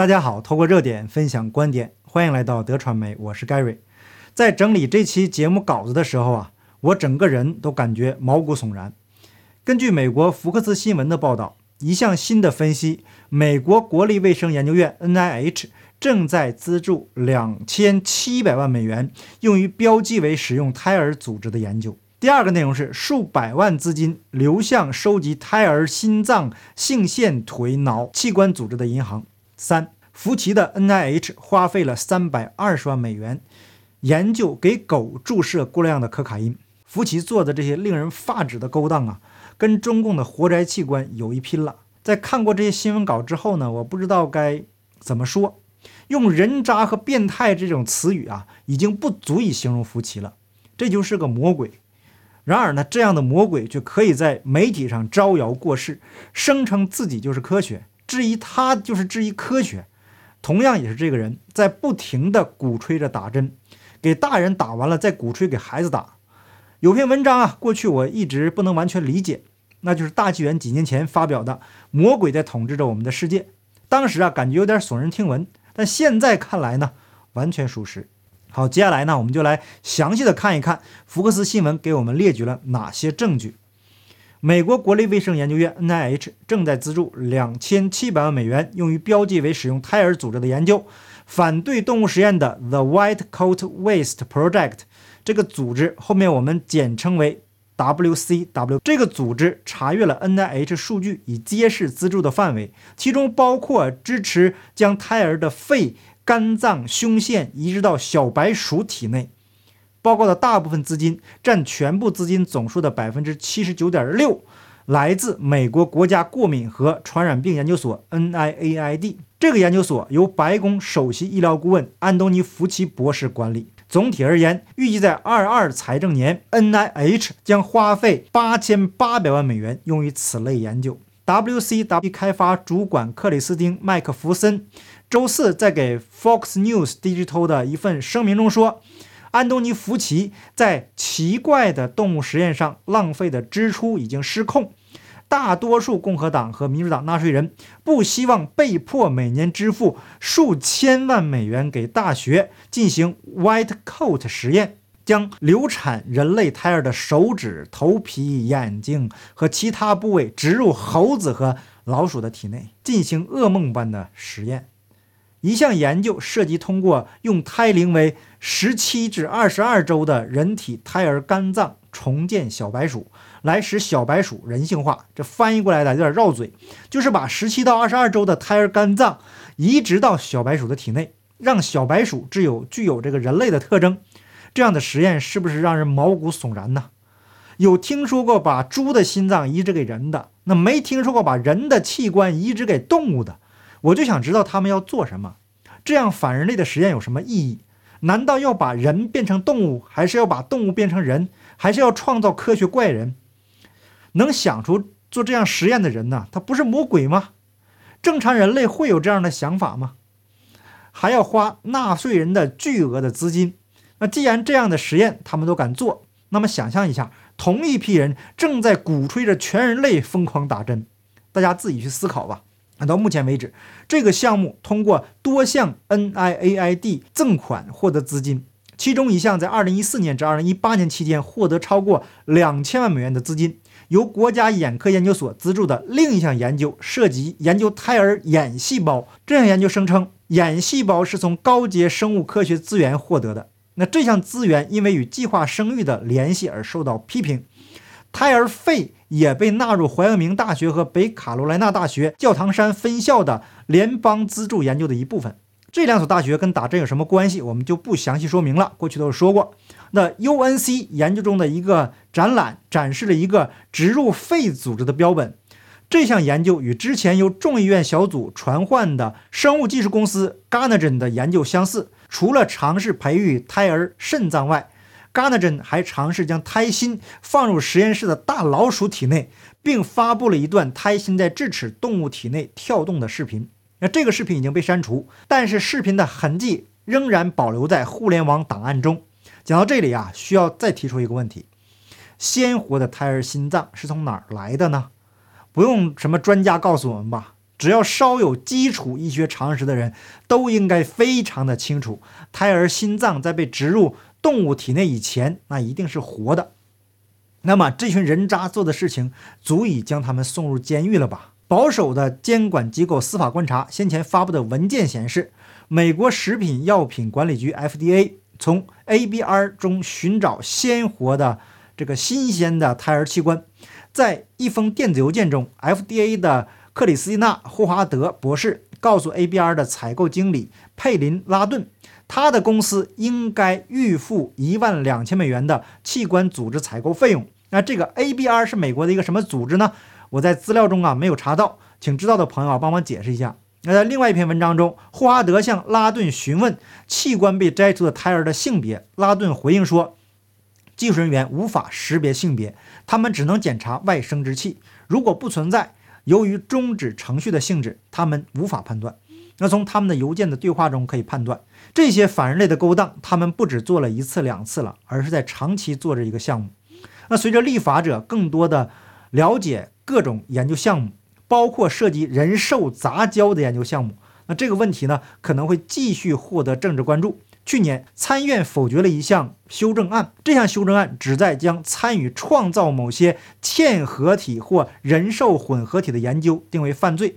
大家好，透过热点分享观点，欢迎来到德传媒，我是 Gary。在整理这期节目稿子的时候啊，我整个人都感觉毛骨悚然。根据美国福克斯新闻的报道，一项新的分析，美国国立卫生研究院 （NIH） 正在资助两千七百万美元，用于标记为使用胎儿组织的研究。第二个内容是数百万资金流向收集胎儿心脏、性腺腿、脑器官组织的银行。三，福奇的 NIH 花费了三百二十万美元研究给狗注射过量的可卡因。福奇做的这些令人发指的勾当啊，跟中共的活摘器官有一拼了。在看过这些新闻稿之后呢，我不知道该怎么说，用人渣和变态这种词语啊，已经不足以形容福奇了。这就是个魔鬼。然而呢，这样的魔鬼却可以在媒体上招摇过市，声称自己就是科学，质疑他就是质疑科学。同样也是这个人在不停地鼓吹着打针，给大人打完了再鼓吹给孩子打。有篇文章啊，过去我一直不能完全理解，那就是大纪元几年前发表的《魔鬼在统治着我们的世界》。当时啊，感觉有点耸人听闻，但现在看来呢，完全属实。好，接下来呢，我们就来详细的看一看福克斯新闻给我们列举了哪些证据。美国国立卫生研究院 （NIH） 正在资助两千七百万美元，用于标记为使用胎儿组织的研究。反对动物实验的 The White Coat Waste Project 这个组织，后面我们简称为 WCW。这个组织查阅了 NIH 数据，以揭示资助的范围，其中包括支持将胎儿的肺。肝脏、胸腺移植到小白鼠体内，报告的大部分资金占全部资金总数的百分之七十九点六，来自美国国家过敏和传染病研究所 （NIAID）。这个研究所由白宫首席医疗顾问安东尼·福奇博士管理。总体而言，预计在二二财政年，NIH 将花费八千八百万美元用于此类研究。WCW 开发主管克里斯汀·麦克弗森。周四，在给 Fox News Digital 的一份声明中说，安东尼·福奇在奇怪的动物实验上浪费的支出已经失控。大多数共和党和民主党纳税人不希望被迫每年支付数千万美元给大学进行 White Coat 实验，将流产人类胎儿的手指、头皮、眼睛和其他部位植入猴子和老鼠的体内，进行噩梦般的实验。一项研究涉及通过用胎龄为十七至二十二周的人体胎儿肝脏重建小白鼠，来使小白鼠人性化。这翻译过来的有点绕嘴，就是把十七到二十二周的胎儿肝脏移植到小白鼠的体内，让小白鼠具有具有这个人类的特征。这样的实验是不是让人毛骨悚然呢？有听说过把猪的心脏移植给人的，那没听说过把人的器官移植给动物的。我就想知道他们要做什么，这样反人类的实验有什么意义？难道要把人变成动物，还是要把动物变成人，还是要创造科学怪人？能想出做这样实验的人呢？他不是魔鬼吗？正常人类会有这样的想法吗？还要花纳税人的巨额的资金？那既然这样的实验他们都敢做，那么想象一下，同一批人正在鼓吹着全人类疯狂打针，大家自己去思考吧。到目前为止，这个项目通过多项 NIAID 赠款获得资金，其中一项在2014年至2018年期间获得超过两千万美元的资金，由国家眼科研究所资助的另一项研究涉及研究胎儿眼细胞。这项研究声称，眼细胞是从高阶生物科学资源获得的。那这项资源因为与计划生育的联系而受到批评。胎儿肺也被纳入怀俄明大学和北卡罗来纳大学教堂山分校的联邦资助研究的一部分。这两所大学跟打针有什么关系？我们就不详细说明了。过去都有说过。那 UNC 研究中的一个展览展示了一个植入肺组织的标本。这项研究与之前由众议院小组传唤的生物技术公司 g a n a g e n 的研究相似。除了尝试培育胎儿肾脏外，g a r n e g e n 还尝试将胎心放入实验室的大老鼠体内，并发布了一段胎心在智齿动物体内跳动的视频。那这个视频已经被删除，但是视频的痕迹仍然保留在互联网档案中。讲到这里啊，需要再提出一个问题：鲜活的胎儿心脏是从哪儿来的呢？不用什么专家告诉我们吧，只要稍有基础医学常识的人，都应该非常的清楚，胎儿心脏在被植入动物体内以前，那一定是活的。那么这群人渣做的事情，足以将他们送入监狱了吧？保守的监管机构司法观察先前发布的文件显示，美国食品药品管理局 FDA 从 ABR 中寻找鲜活的这个新鲜的胎儿器官，在一封电子邮件中，FDA 的。克里斯蒂娜·霍华德博士告诉 ABR 的采购经理佩林·拉顿，他的公司应该预付一万两千美元的器官组织采购费用。那这个 ABR 是美国的一个什么组织呢？我在资料中啊没有查到，请知道的朋友啊帮忙解释一下。那在另外一篇文章中，霍华德向拉顿询问器官被摘除的胎儿的性别，拉顿回应说，技术人员无法识别性别，他们只能检查外生殖器，如果不存在。由于终止程序的性质，他们无法判断。那从他们的邮件的对话中可以判断，这些反人类的勾当，他们不止做了一次两次了，而是在长期做着一个项目。那随着立法者更多的了解各种研究项目，包括涉及人兽杂交的研究项目，那这个问题呢，可能会继续获得政治关注。去年参院否决了一项修正案，这项修正案旨在将参与创造某些嵌合体或人兽混合体的研究定为犯罪，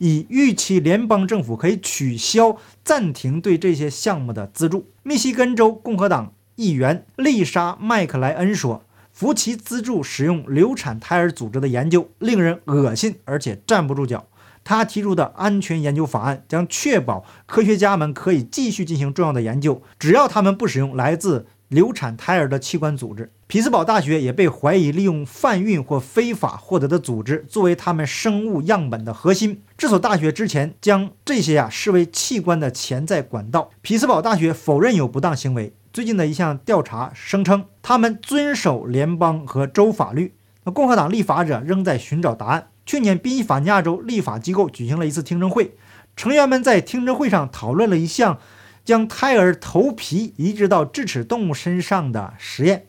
以预期联邦政府可以取消暂停对这些项目的资助。密西根州共和党议员丽莎·麦克莱恩说：“福奇资助使用流产胎儿组织的研究令人恶心，而且站不住脚。”他提出的安全研究法案将确保科学家们可以继续进行重要的研究，只要他们不使用来自流产胎儿的器官组织。匹兹堡大学也被怀疑利用贩运或非法获得的组织作为他们生物样本的核心。这所大学之前将这些呀视为器官的潜在管道。匹兹堡大学否认有不当行为。最近的一项调查声称，他们遵守联邦和州法律。那共和党立法者仍在寻找答案。去年，宾夕法尼亚州立法机构举行了一次听证会，成员们在听证会上讨论了一项将胎儿头皮移植到智齿动物身上的实验。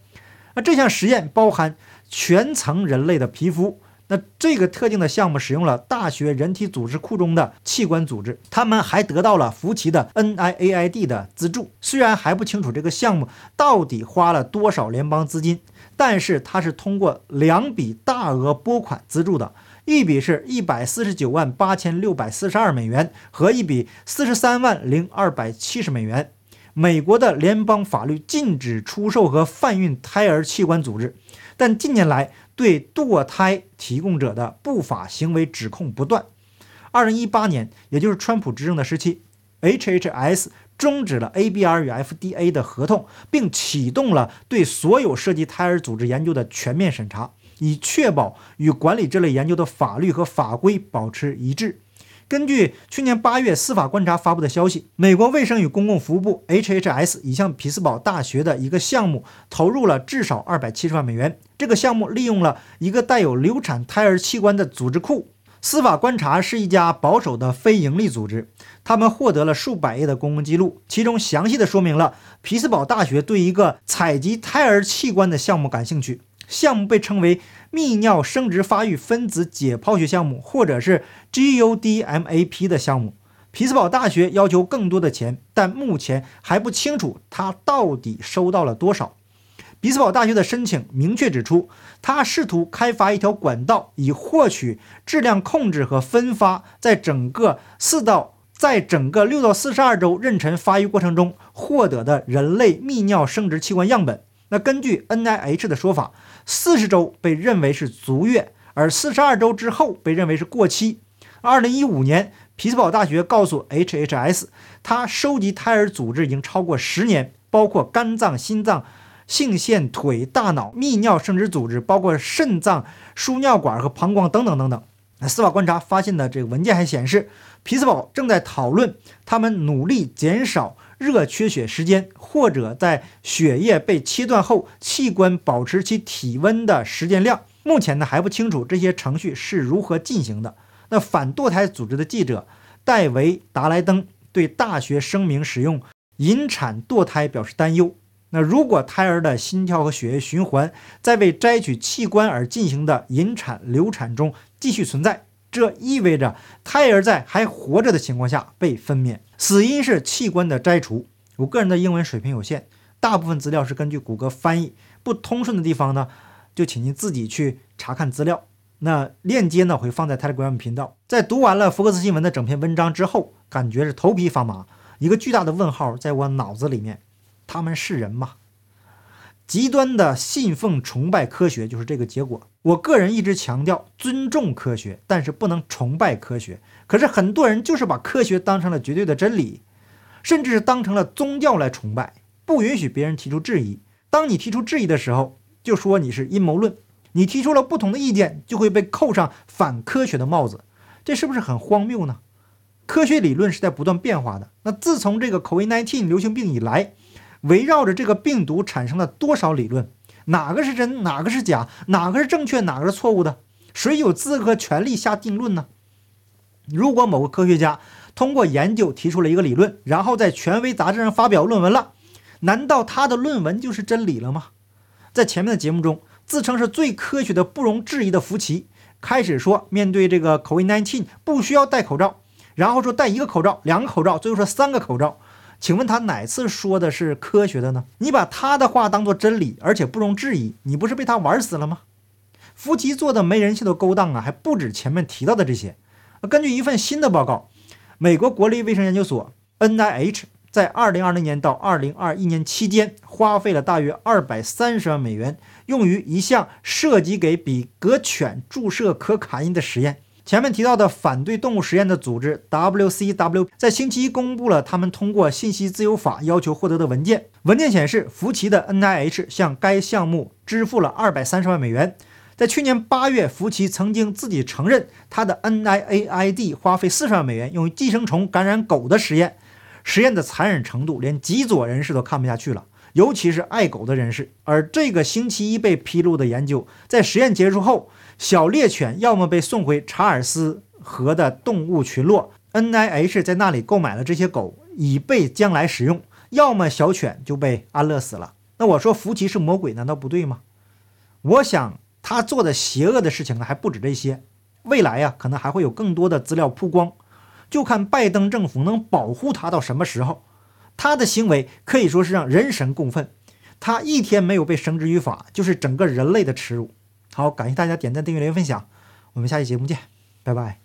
那这项实验包含全层人类的皮肤。那这个特定的项目使用了大学人体组织库中的器官组织。他们还得到了福奇的 NIAID 的资助。虽然还不清楚这个项目到底花了多少联邦资金，但是它是通过两笔大额拨款资助的。一笔是一百四十九万八千六百四十二美元，和一笔四十三万零二百七十美元。美国的联邦法律禁止出售和贩运胎儿器官组织，但近年来对堕胎提供者的不法行为指控不断。二零一八年，也就是川普执政的时期，HHS 终止了 ABR 与 FDA 的合同，并启动了对所有涉及胎儿组织研究的全面审查。以确保与管理这类研究的法律和法规保持一致。根据去年八月司法观察发布的消息，美国卫生与公共服务部 （HHS） 已向匹兹堡大学的一个项目投入了至少二百七十万美元。这个项目利用了一个带有流产胎儿器官的组织库。司法观察是一家保守的非营利组织，他们获得了数百页的公共记录，其中详细的说明了匹兹堡大学对一个采集胎儿器官的项目感兴趣。项目被称为泌尿生殖发育分子解剖学项目，或者是 GUDMAP 的项目。匹兹堡大学要求更多的钱，但目前还不清楚他到底收到了多少。匹兹堡大学的申请明确指出，他试图开发一条管道，以获取质量控制和分发在整个四到在整个六到四十二周妊娠发育过程中获得的人类泌尿生殖器官样本。那根据 NIH 的说法。四十周被认为是足月，而四十二周之后被认为是过期。二零一五年，匹兹堡大学告诉 HHS，他收集胎儿组织已经超过十年，包括肝脏、心脏、性腺腿、大脑、泌尿生殖组织，包括肾脏、输尿管和膀胱等等等等。那司法观察发现的这个文件还显示，匹兹堡正在讨论他们努力减少。热缺血时间，或者在血液被切断后，器官保持其体温的时间量，目前呢还不清楚这些程序是如何进行的。那反堕胎组织的记者戴维·达莱登对大学声明使用引产堕胎表示担忧。那如果胎儿的心跳和血液循环在为摘取器官而进行的引产流产中继续存在，这意味着胎儿在还活着的情况下被分娩，死因是器官的摘除。我个人的英文水平有限，大部分资料是根据谷歌翻译，不通顺的地方呢，就请您自己去查看资料。那链接呢会放在 Telegram 频道。在读完了福克斯新闻的整篇文章之后，感觉是头皮发麻，一个巨大的问号在我脑子里面：他们是人吗？极端的信奉崇拜科学就是这个结果。我个人一直强调尊重科学，但是不能崇拜科学。可是很多人就是把科学当成了绝对的真理，甚至是当成了宗教来崇拜，不允许别人提出质疑。当你提出质疑的时候，就说你是阴谋论。你提出了不同的意见，就会被扣上反科学的帽子，这是不是很荒谬呢？科学理论是在不断变化的。那自从这个 COVID-19 流行病以来，围绕着这个病毒产生了多少理论？哪个是真，哪个是假？哪个是正确，哪个是错误的？谁有资格、权利下定论呢？如果某个科学家通过研究提出了一个理论，然后在权威杂志上发表论文了，难道他的论文就是真理了吗？在前面的节目中。自称是最科学的、不容置疑的福奇开始说，面对这个 COVID-19 不需要戴口罩，然后说戴一个口罩、两个口罩，最后说三个口罩。请问他哪次说的是科学的呢？你把他的话当做真理，而且不容置疑，你不是被他玩死了吗？福奇做的没人性的勾当啊，还不止前面提到的这些。根据一份新的报告，美国国立卫生研究所 NIH。在二零二零年到二零二一年期间，花费了大约二百三十万美元，用于一项涉及给比格犬注射可卡因的实验。前面提到的反对动物实验的组织 WCW 在星期一公布了他们通过信息自由法要求获得的文件。文件显示，福奇的 NIH 向该项目支付了二百三十万美元。在去年八月，福奇曾经自己承认，他的 NIAID 花费四十万美元用于寄生虫感染狗的实验。实验的残忍程度，连极左人士都看不下去了，尤其是爱狗的人士。而这个星期一被披露的研究，在实验结束后，小猎犬要么被送回查尔斯河的动物群落，NIH 在那里购买了这些狗，以备将来使用；要么小犬就被安乐死了。那我说福奇是魔鬼，难道不对吗？我想他做的邪恶的事情呢，还不止这些。未来呀，可能还会有更多的资料曝光。就看拜登政府能保护他到什么时候。他的行为可以说是让人神共愤。他一天没有被绳之于法，就是整个人类的耻辱。好，感谢大家点赞、订阅、留言、分享。我们下期节目见，拜拜。